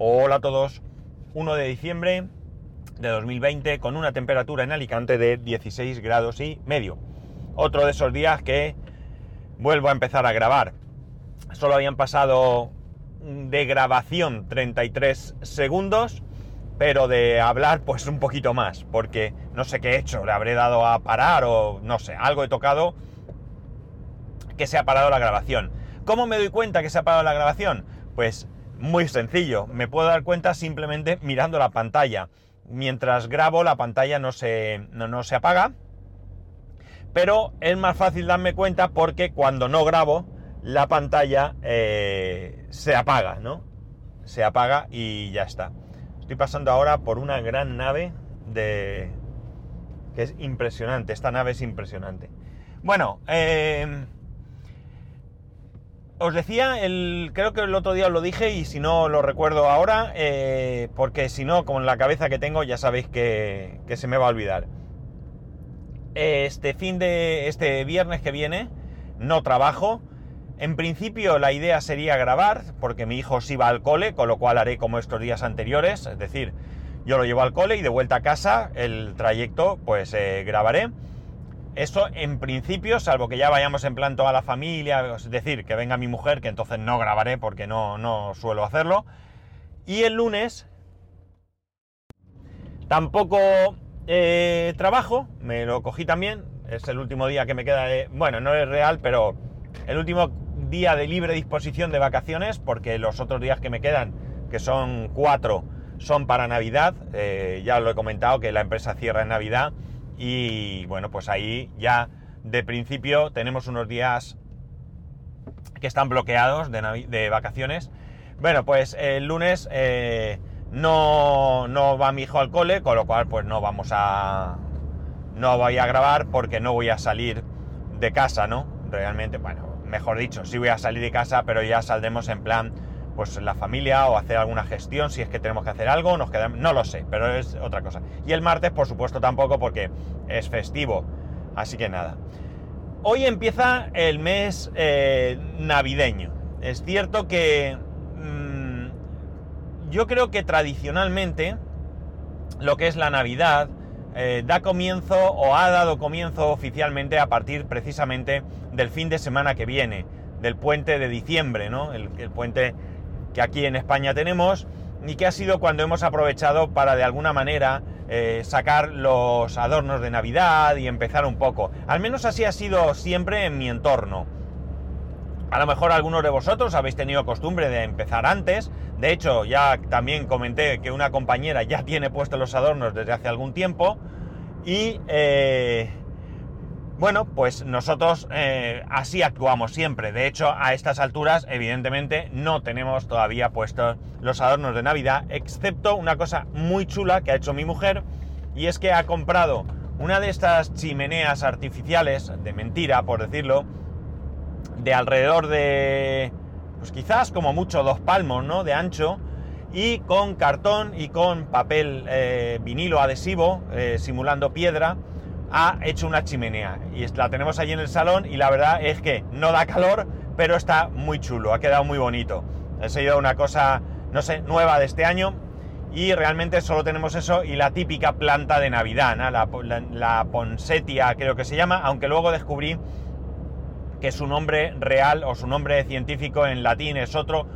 Hola a todos. 1 de diciembre de 2020 con una temperatura en Alicante de 16 grados y medio. Otro de esos días que vuelvo a empezar a grabar. Solo habían pasado de grabación 33 segundos, pero de hablar pues un poquito más, porque no sé qué he hecho, le habré dado a parar o no sé, algo he tocado que se ha parado la grabación. ¿Cómo me doy cuenta que se ha parado la grabación? Pues muy sencillo, me puedo dar cuenta simplemente mirando la pantalla. Mientras grabo la pantalla no se, no, se apaga, pero es más fácil darme cuenta porque cuando no grabo la pantalla eh, se apaga, ¿no? Se apaga y ya está. Estoy pasando ahora por una gran nave de... que es impresionante, esta nave es impresionante. Bueno, eh, os decía, el, creo que el otro día os lo dije y si no lo recuerdo ahora, eh, porque si no, con la cabeza que tengo ya sabéis que, se me va a olvidar. Este fin de, este viernes que viene, no trabajo. En principio la idea sería grabar, porque mi hijo sí va al cole, con lo cual haré como estos días anteriores, es decir, yo lo llevo al cole y de vuelta a casa, el trayecto, pues eh, grabaré. Eso en principio, salvo que ya vayamos en plan toda la familia, es decir, que venga mi mujer, que entonces no grabaré porque no, no suelo hacerlo. Y el lunes tampoco eh, trabajo, me lo cogí también, es el último día que me queda de... Bueno, no es real, pero el último día de libre disposición de vacaciones, porque los otros días que me quedan, que son cuatro, son para Navidad. Eh, ya lo he comentado que la empresa cierra en Navidad y bueno, pues ahí ya de principio tenemos unos días que están bloqueados de, vacaciones. Bueno, pues el lunes eh, no, no va mi hijo al cole, con lo cual pues no vamos a... No voy a grabar porque no voy a salir de casa, ¿no? Realmente, bueno, mejor dicho, sí voy a salir de casa, pero ya saldremos en plan pues la familia o hacer alguna gestión si es que tenemos que hacer algo, nos quedamos, no lo sé, pero es otra cosa. Y el martes, por supuesto, tampoco porque es festivo, así que nada. Hoy empieza el mes eh, navideño. Es cierto que mm, yo creo que tradicionalmente lo que es la Navidad eh, da comienzo o ha dado comienzo oficialmente a partir precisamente del fin de semana que viene, del puente de diciembre, ¿no? el puente que aquí en España tenemos y que ha sido cuando hemos aprovechado para de alguna manera eh, sacar los adornos de Navidad y empezar un poco. Al menos así ha sido siempre en mi entorno. A lo mejor algunos de vosotros habéis tenido costumbre de empezar antes. De hecho, ya también comenté que una compañera ya tiene puestos los adornos desde hace algún tiempo. Y eh, bueno, pues nosotros eh, así actuamos siempre. De hecho, a estas alturas, evidentemente, no tenemos todavía puestos los adornos de Navidad, excepto una cosa muy chula que ha hecho mi mujer, y es que ha comprado una de estas chimeneas artificiales, de mentira, por decirlo, de alrededor de, pues quizás como mucho dos palmos, ¿no? De ancho, y con cartón y con papel eh, vinilo adhesivo, eh, simulando piedra, ha hecho una chimenea y la tenemos allí en el salón y la verdad es que no da calor, pero está muy chulo, ha quedado muy bonito. Ha sido una cosa, no sé, nueva de este año y realmente solo tenemos eso y la típica planta de Navidad, la, la, ponsetia creo que se llama, aunque luego descubrí que su nombre real o su nombre científico en latín es otro,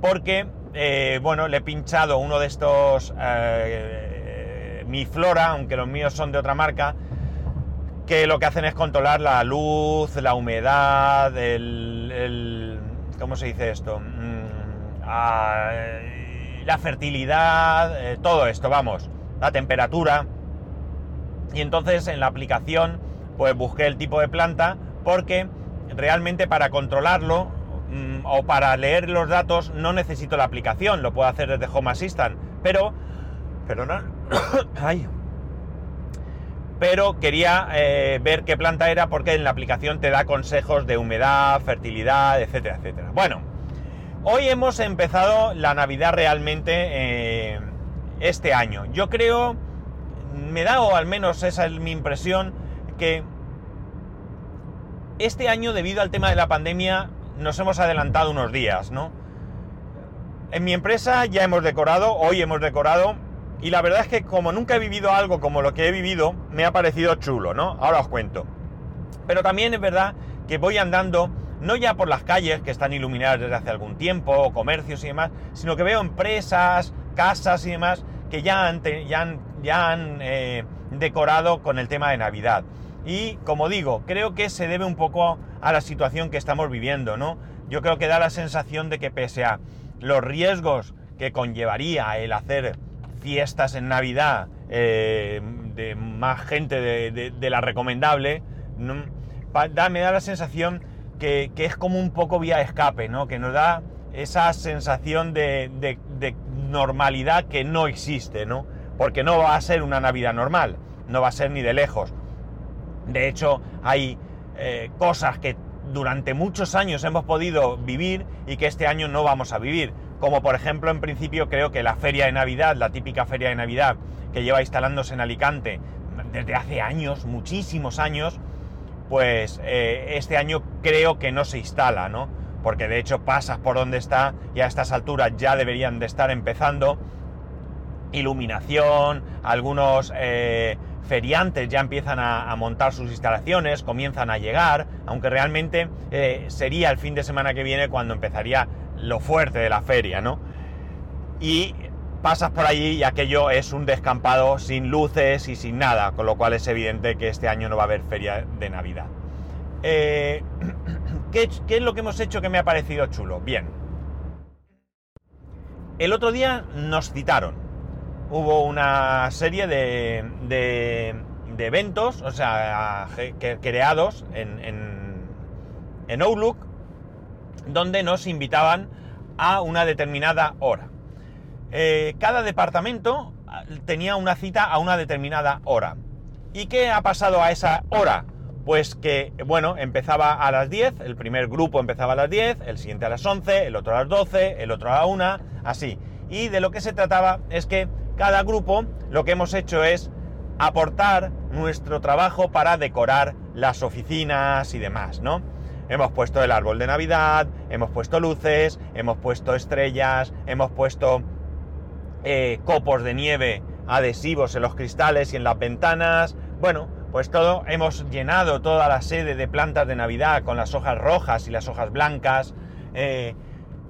porque, eh, bueno, le he pinchado uno de estos, eh, mi flora, aunque los míos son de otra marca, que lo que hacen es controlar la luz, la humedad, el, ¿cómo se dice esto? Mm, ah, la fertilidad, eh, todo esto, vamos, la temperatura. Y entonces en la aplicación, pues busqué el tipo de planta porque realmente para controlarlo mm, o para leer los datos no necesito la aplicación, lo puedo hacer desde Home Assistant, pero, no, ay, pero quería eh, ver qué planta era porque en la aplicación te da consejos de humedad, fertilidad, etcétera, etcétera. Bueno, hoy hemos empezado la Navidad realmente eh, este año. Yo creo, me da o al menos esa es mi impresión, que este año debido al tema de la pandemia nos hemos adelantado unos días, ¿no? En mi empresa ya hemos decorado, hoy hemos decorado, y la verdad es que como nunca he vivido algo como lo que he vivido, me ha parecido chulo, ¿no? Ahora os cuento. Pero también es verdad que voy andando, no ya por las calles que están iluminadas desde hace algún tiempo, o comercios y demás, sino que veo empresas, casas y demás que ya han, ya han, ya han eh, decorado con el tema de Navidad. Y como digo, creo que se debe un poco a la situación que estamos viviendo, ¿no? Yo creo que da la sensación de que pese a los riesgos que conllevaría el hacer fiestas en Navidad eh, de más gente de, la recomendable, me da la sensación que, es como un poco vía escape, ¿no? Que nos da esa sensación de, normalidad que no existe, ¿no? Porque no va a ser una Navidad normal, no va a ser ni de lejos. De hecho, hay eh, cosas que durante muchos años hemos podido vivir y que este año no vamos a vivir. Como por ejemplo, en principio creo que la feria de Navidad, la típica feria de Navidad que lleva instalándose en Alicante desde hace años, muchísimos años, pues eh, este año creo que no se instala, ¿no? Porque de hecho pasas por donde está y a estas alturas ya deberían de estar empezando iluminación, algunos eh, feriantes ya empiezan a, montar sus instalaciones, comienzan a llegar, aunque realmente eh, sería el fin de semana que viene cuando empezaría lo fuerte de la feria, ¿no? Y pasas por allí y aquello es un descampado sin luces y sin nada, con lo cual es evidente que este año no va a haber feria de Navidad. Eh, ¿qué, es lo que hemos hecho que me ha parecido chulo? Bien. El otro día nos citaron hubo una serie de, de, eventos, o sea, creados en, en, Outlook, donde nos invitaban a una determinada hora. Eh, cada departamento ah, tenía una cita a una determinada hora. ¿Y qué ha pasado a esa hora? Pues que, bueno, empezaba a las 10, el primer grupo empezaba a las 10, el siguiente a las 11, el otro a las 12, el otro a la 1, así. Y de lo que se trataba es que cada grupo lo que hemos hecho es aportar nuestro trabajo para decorar las oficinas y demás, ¿no? Hemos puesto el árbol de Navidad, hemos puesto luces, hemos puesto estrellas, hemos puesto eh, copos de nieve adhesivos en los cristales y en las ventanas. Bueno, pues todo, hemos llenado toda la sede de plantas de Navidad con las hojas rojas y las hojas blancas. Eh,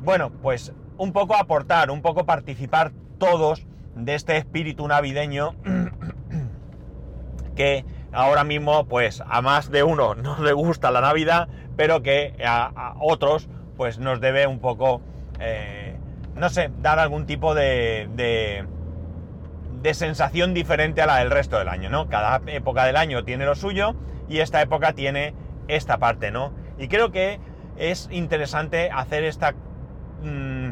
bueno, pues un poco aportar, un poco participar todos de este espíritu navideño que ahora mismo pues a más de uno no le gusta la Navidad, pero que a, otros pues nos debe un poco, eh, no sé, dar algún tipo de, de, sensación diferente a la del resto del año, ¿no? Cada época del año tiene lo suyo y esta época tiene esta parte, ¿no? Y creo que es interesante hacer esta... Mm,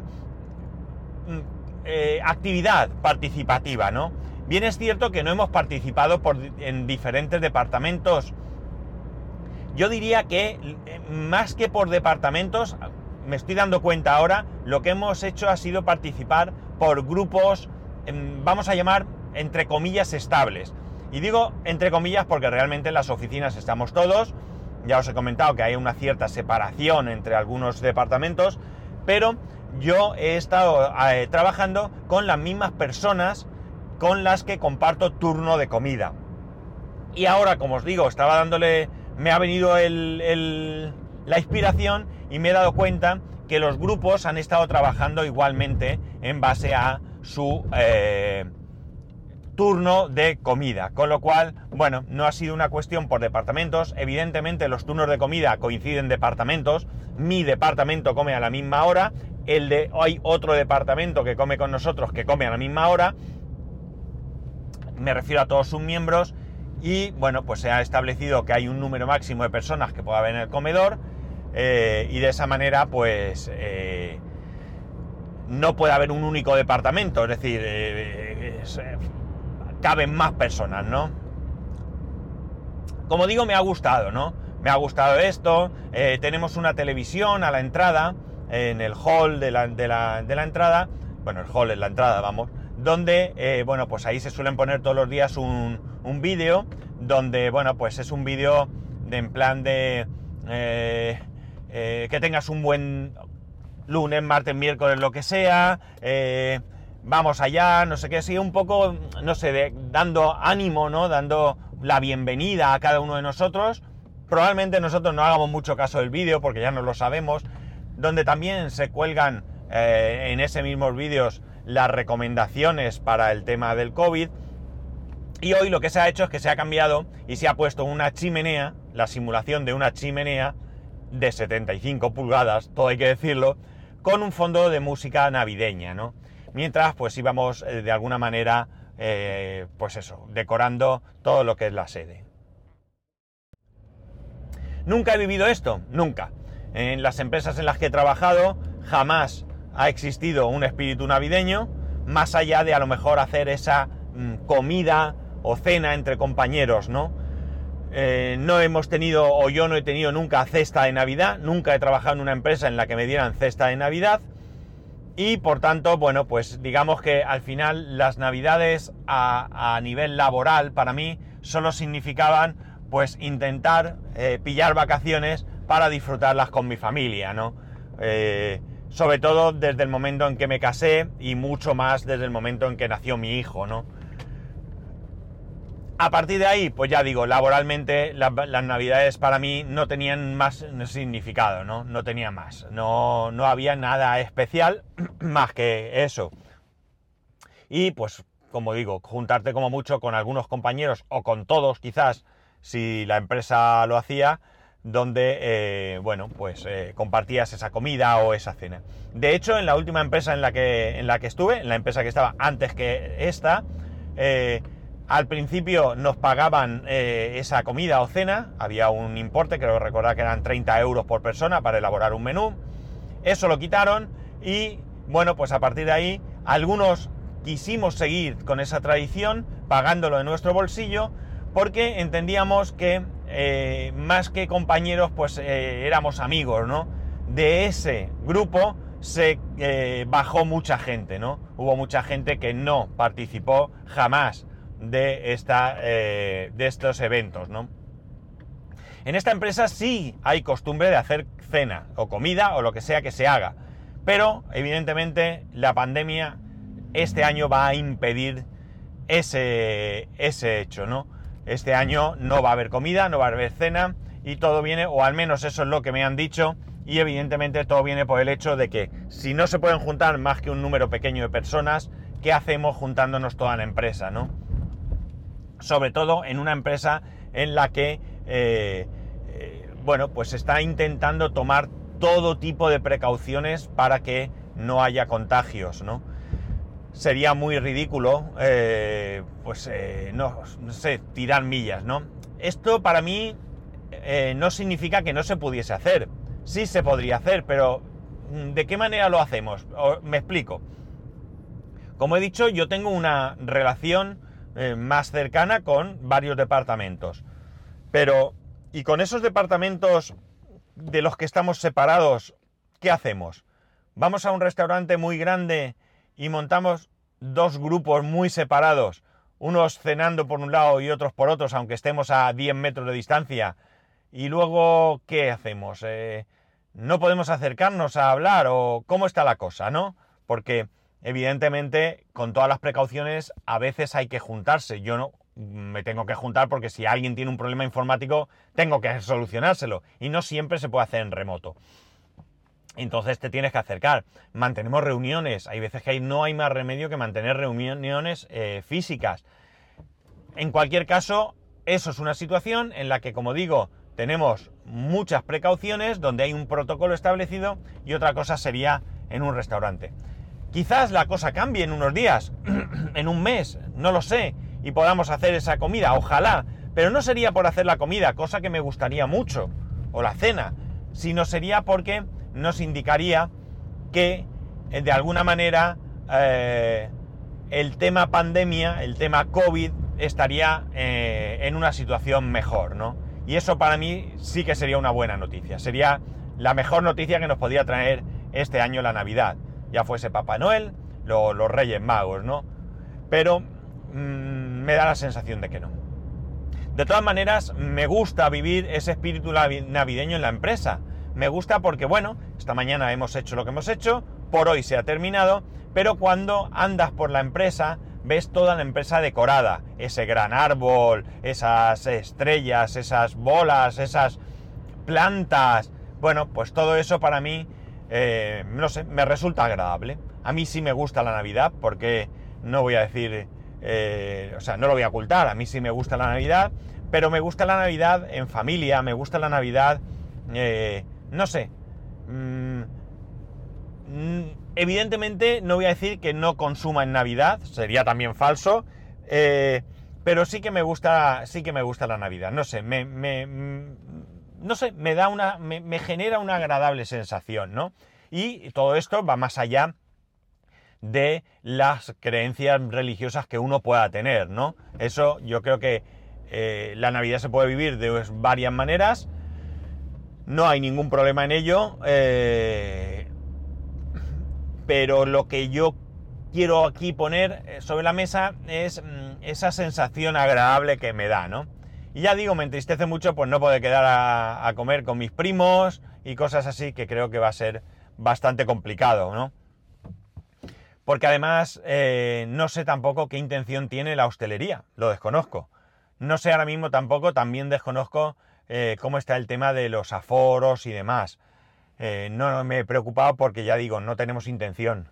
mm, eh, actividad participativa, ¿no? Bien es cierto que no hemos participado en diferentes departamentos. Yo diría que más que por departamentos, me estoy dando cuenta ahora, lo que hemos hecho ha sido participar por grupos, em, vamos a llamar, entre comillas, estables. Y digo entre comillas porque realmente en las oficinas estamos todos, ya os he comentado que hay una cierta separación entre algunos departamentos, pero yo he estado eh, trabajando con las mismas personas con las que comparto turno de comida. Y ahora, como os digo, estaba dándole, me ha venido la inspiración y me he dado cuenta que los grupos han estado trabajando igualmente en base a su eh, turno de comida. Con lo cual, bueno, no ha sido una cuestión por departamentos. Evidentemente los turnos de comida coinciden departamentos. Mi departamento come a la misma hora el de hay otro departamento que come con nosotros que come a la misma hora. Me refiero a todos sus miembros y bueno, pues se ha establecido que hay un número máximo de personas que pueda haber en el comedor eh, y de esa manera pues eh, no puede haber un único departamento, es decir, eh, caben más personas, ¿no? Como digo, me ha gustado, ¿no? Me ha gustado esto, tenemos una televisión a la entrada, en el hall de la, de la, de la entrada, bueno, el hall es la entrada, vamos, donde, bueno, pues ahí se suelen poner todos los días un, un vídeo, donde, bueno, pues es un vídeo de, en plan de eh, que tengas un buen, lunes, martes, miércoles, lo que sea, eh, vamos allá, no sé qué, sí, un poco, no sé, dando ánimo, ¿no? Dando la bienvenida a cada uno de nosotros. Probablemente nosotros no hagamos mucho caso del vídeo porque ya no lo sabemos, donde también se cuelgan eh, en ese mismos vídeos las recomendaciones para el tema del COVID. Y hoy lo que se ha hecho es que se ha cambiado y se ha puesto una chimenea, la simulación de una chimenea de 75 pulgadas, todo hay que decirlo, con un fondo de música navideña, ¿no? mientras pues íbamos eh, de alguna manera, eh, pues eso, decorando todo lo que es la sede. Nunca he vivido esto, nunca. En las empresas en las que he trabajado jamás ha existido un espíritu navideño, más allá de a lo mejor hacer esa mm, comida o cena entre compañeros, ¿no? Eh, no hemos tenido, o yo no he tenido nunca cesta de Navidad, nunca he trabajado en una empresa en la que me dieran cesta de Navidad, y por tanto, bueno, pues digamos que al final las navidades a, nivel laboral para mí solo significaban pues intentar eh, pillar vacaciones para disfrutarlas con mi familia, ¿no? Eh, sobre todo desde el momento en que me casé y mucho más desde el momento en que nació mi hijo, ¿no? A partir de ahí, pues ya digo, laboralmente las navidades para mí no tenían más significado, ¿no? No tenía más. No, no había nada especial más que eso. Y pues, como digo, juntarte como mucho con algunos compañeros o con todos quizás, si la empresa lo hacía, donde, eh, bueno, pues eh, compartías esa comida o esa cena. De hecho, en la última empresa en la que, en la que estuve, en la empresa que estaba antes que esta, eh, al principio nos pagaban eh, esa comida o cena, había un importe, creo recordar que eran 30 euros por persona para elaborar un menú. Eso lo quitaron y bueno, pues a partir de ahí algunos quisimos seguir con esa tradición pagándolo de nuestro bolsillo porque entendíamos que eh, más que compañeros pues eh, éramos amigos, ¿no? De ese grupo se bajó mucha gente, ¿no? Hubo mucha gente que no participó jamás de, esta, eh, de estos eventos, ¿no? En esta empresa sí hay costumbre de hacer cena o comida o lo que sea que se haga, pero evidentemente la pandemia este año va a impedir ese, ese hecho, ¿no? Este año no va a haber comida, no va a haber cena y todo viene, o al menos eso es lo que me han dicho, y evidentemente todo viene por el hecho de que si no se pueden juntar más que un número pequeño de personas, ¿qué hacemos juntándonos toda la empresa, ¿no? Sobre todo en una empresa en la que, eh, eh, bueno, pues está intentando tomar todo tipo de precauciones para que no haya contagios, ¿no? Sería muy ridículo, eh, pues, no, no, sé, tirar millas, ¿no? Esto para mí no significa que no se pudiese hacer. Sí se podría hacer, pero mm, ¿de qué manera lo hacemos? me explico. Como he dicho, yo tengo una relación eh, más cercana con varios departamentos. Pero, ¿y con esos departamentos de los que estamos separados, qué hacemos? ¿Vamos a un restaurante muy grande y montamos dos grupos muy separados, unos cenando por un lado y otros por otros, aunque estemos a 10 metros de distancia? Y luego, ¿qué hacemos? Eh, ¿No podemos acercarnos a hablar o cómo está la cosa, no? Porque evidentemente, con todas las precauciones, a veces hay que juntarse. Yo no me tengo que juntar porque si alguien tiene un problema informático, tengo que solucionárselo. Y no siempre se puede hacer en remoto. Entonces te tienes que acercar. Mantenemos reuniones. Hay veces que no hay más remedio que mantener reuniones eh, físicas. En cualquier caso, eso es una situación en la que, como digo, tenemos muchas precauciones, donde hay un protocolo establecido y otra cosa sería en un restaurante. Quizás la cosa cambie en unos días, en un mes, no lo sé, y podamos hacer esa comida, ojalá, pero no sería por hacer la comida, cosa que me gustaría mucho, o la cena, sino sería porque nos indicaría que eh, de alguna manera eh, el tema pandemia, el tema COVID, estaría eh, en una situación mejor, ¿no? Y eso para mí sí que sería una buena noticia, sería la mejor noticia que nos podía traer este año la Navidad ya fuese Papá Noel, los Reyes Magos, ¿no? Pero mm, me da la sensación de que no. De todas maneras, me gusta vivir ese espíritu navideño en la empresa, me gusta porque, bueno, esta mañana hemos hecho lo que hemos hecho, por hoy se ha terminado, pero cuando andas por la empresa, ves toda la empresa decorada, ese gran árbol, esas estrellas, esas bolas, esas plantas, bueno, pues todo eso para mí, eh, no sé, me resulta agradable. A mí sí me gusta la Navidad, porque no voy a decir, eh, o sea, no lo voy a ocultar, a mí sí me gusta la Navidad, pero me gusta la Navidad en familia, me gusta la Navidad, eh, no sé. Mm, mm, evidentemente no voy a decir que no consuma en Navidad, sería también falso, pero sí que me gusta, sí que me gusta la Navidad. No sé, me, mm, no sé, me da una, me genera una agradable sensación, ¿no? Y todo esto va más allá de las creencias religiosas que uno pueda tener, ¿no? Eso yo creo que eh, la Navidad se puede vivir de varias maneras, no hay ningún problema en ello, eh, pero lo que yo quiero aquí poner eh, sobre la mesa es mm, esa sensación agradable que me da, ¿no? Y ya digo, me entristece mucho pues no poder quedar a, comer con mis primos y cosas así que creo que va a ser bastante complicado, ¿no? Porque además no sé tampoco qué intención tiene la hostelería, lo desconozco. No sé ahora mismo tampoco, también desconozco eh, cómo está el tema de los aforos y demás. Eh, no me he preocupado porque ya digo, no tenemos intención.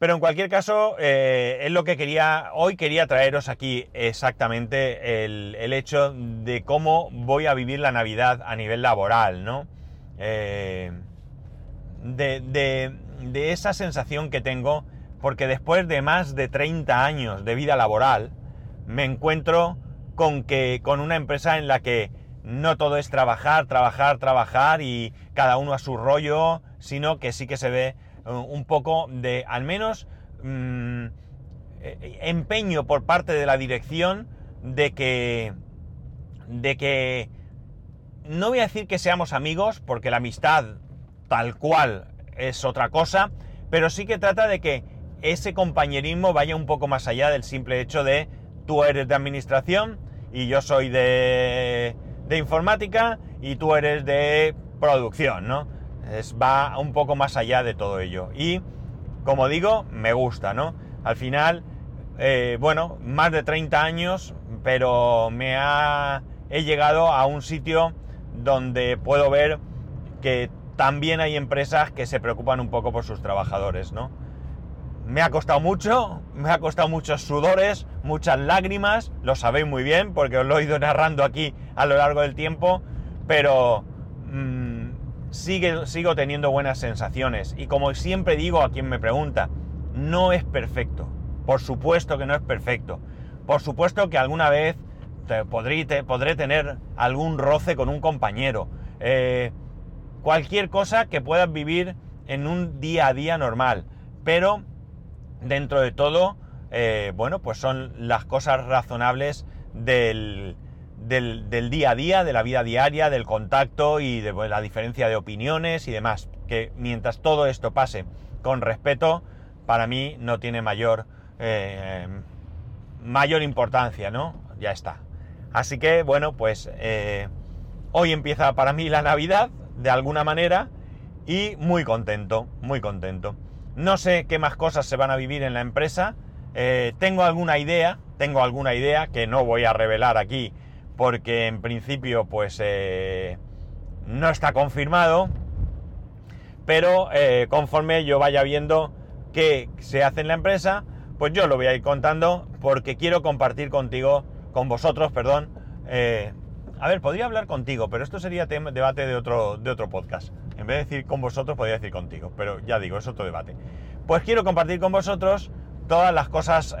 Pero en cualquier caso, eh, es lo que quería, hoy quería traeros aquí exactamente el, hecho de cómo voy a vivir la Navidad a nivel laboral, ¿no? de, de esa sensación que tengo porque después de más de 30 años de vida laboral, me encuentro con que con una empresa en la que no todo es trabajar, trabajar, trabajar y cada uno a su rollo, sino que sí que se ve eh, un poco de, al menos, mm, eh, empeño por parte de la dirección de que, de que, no voy a decir que seamos amigos, porque la amistad tal cual es otra cosa, pero sí que trata de que ese compañerismo vaya un poco más allá del simple hecho de tú eres de administración y yo soy de, de informática y tú eres de producción, ¿no? Va un poco más allá de todo ello. Y, como digo, me gusta, ¿no? Al final, eh, bueno, más de 30 años, pero me ha, he llegado a un sitio donde puedo ver que también hay empresas que se preocupan un poco por sus trabajadores, ¿no? Me ha costado mucho, me ha costado muchos sudores, muchas lágrimas, lo sabéis muy bien porque os lo he ido narrando aquí a lo largo del tiempo, pero mm, sigo teniendo buenas sensaciones. Y como siempre digo a quien me pregunta, no es perfecto. Por supuesto que no es perfecto. Por supuesto que alguna vez podré, podré, tener algún roce con un compañero. Eh, cualquier cosa que puedas vivir en un día a día normal. Pero dentro de todo, eh, bueno, pues son las cosas razonables del, del, día a día, de la vida diaria, del contacto y de la diferencia de opiniones y demás. Que mientras todo esto pase con respeto, para mí no tiene mayor, eh, mayor importancia, ¿no? Ya está. Así que, bueno, pues eh, hoy empieza para mí la Navidad, de alguna manera, y muy contento, muy contento. No sé qué más cosas se van a vivir en la empresa. Eh, tengo alguna idea, tengo alguna idea que no voy a revelar aquí porque en principio pues eh, no está confirmado. Pero eh, conforme yo vaya viendo qué se hace en la empresa, pues yo lo voy a ir contando porque quiero compartir contigo, con vosotros, perdón. a ver, podría hablar contigo, pero esto sería debate de otro, de otro podcast. En vez de decir con vosotros, podría decir contigo, pero ya digo, es otro debate. Pues quiero compartir con vosotros todas las cosas,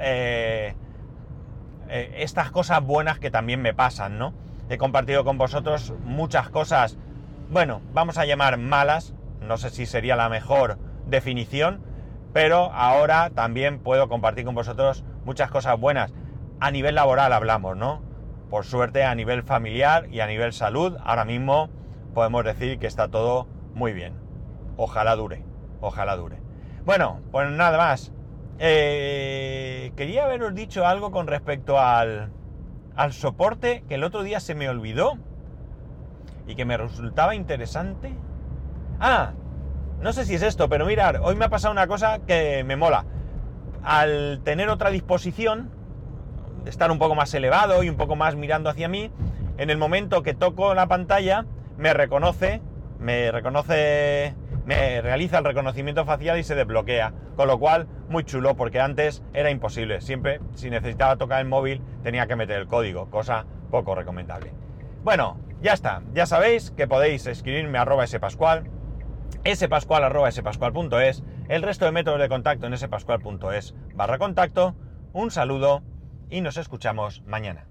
eh, estas cosas buenas que también me pasan, ¿no? He compartido con vosotros muchas cosas, bueno, vamos a llamar malas, no sé si sería la mejor definición, pero ahora también puedo compartir con vosotros muchas cosas buenas. A nivel laboral hablamos, ¿no? Por suerte a nivel familiar y a nivel salud, ahora mismo podemos decir que está todo muy bien. Ojalá dure, ojalá dure. Bueno, pues nada más. Eh, quería haberos dicho algo con respecto al, al soporte que el otro día se me olvidó. y que me resultaba interesante. Ah, no sé si es esto, pero mirar, hoy me ha pasado una cosa que me mola. Al tener otra disposición, estar un poco más elevado y un poco más mirando hacia mí, en el momento que toco la pantalla, me reconoce, me reconoce, me realiza el reconocimiento facial y se desbloquea. Con lo cual, muy chulo, porque antes era imposible. Siempre, si necesitaba tocar el móvil, tenía que meter el código, cosa poco recomendable. Bueno, ya está. Ya sabéis que podéis escribirme a arroba spascual, spascual arroba el resto de métodos de contacto en spascual.es barra contacto. Un saludo y nos escuchamos mañana.